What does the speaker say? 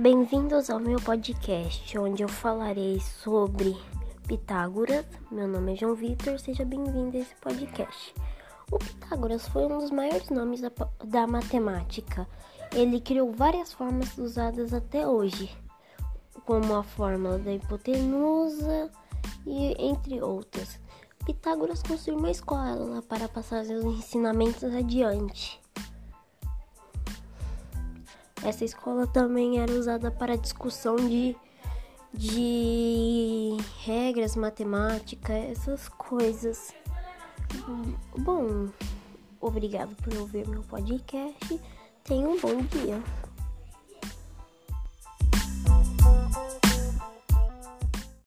Bem-vindos ao meu podcast, onde eu falarei sobre Pitágoras. Meu nome é João Vitor, seja bem-vindo a esse podcast. O Pitágoras foi um dos maiores nomes da, da matemática. Ele criou várias formas usadas até hoje, como a fórmula da hipotenusa e entre outras. Pitágoras construiu uma escola para passar seus ensinamentos adiante. Essa escola também era usada para discussão de, de regras, matemática, essas coisas. Bom, obrigado por ouvir meu podcast. Tenha um bom dia.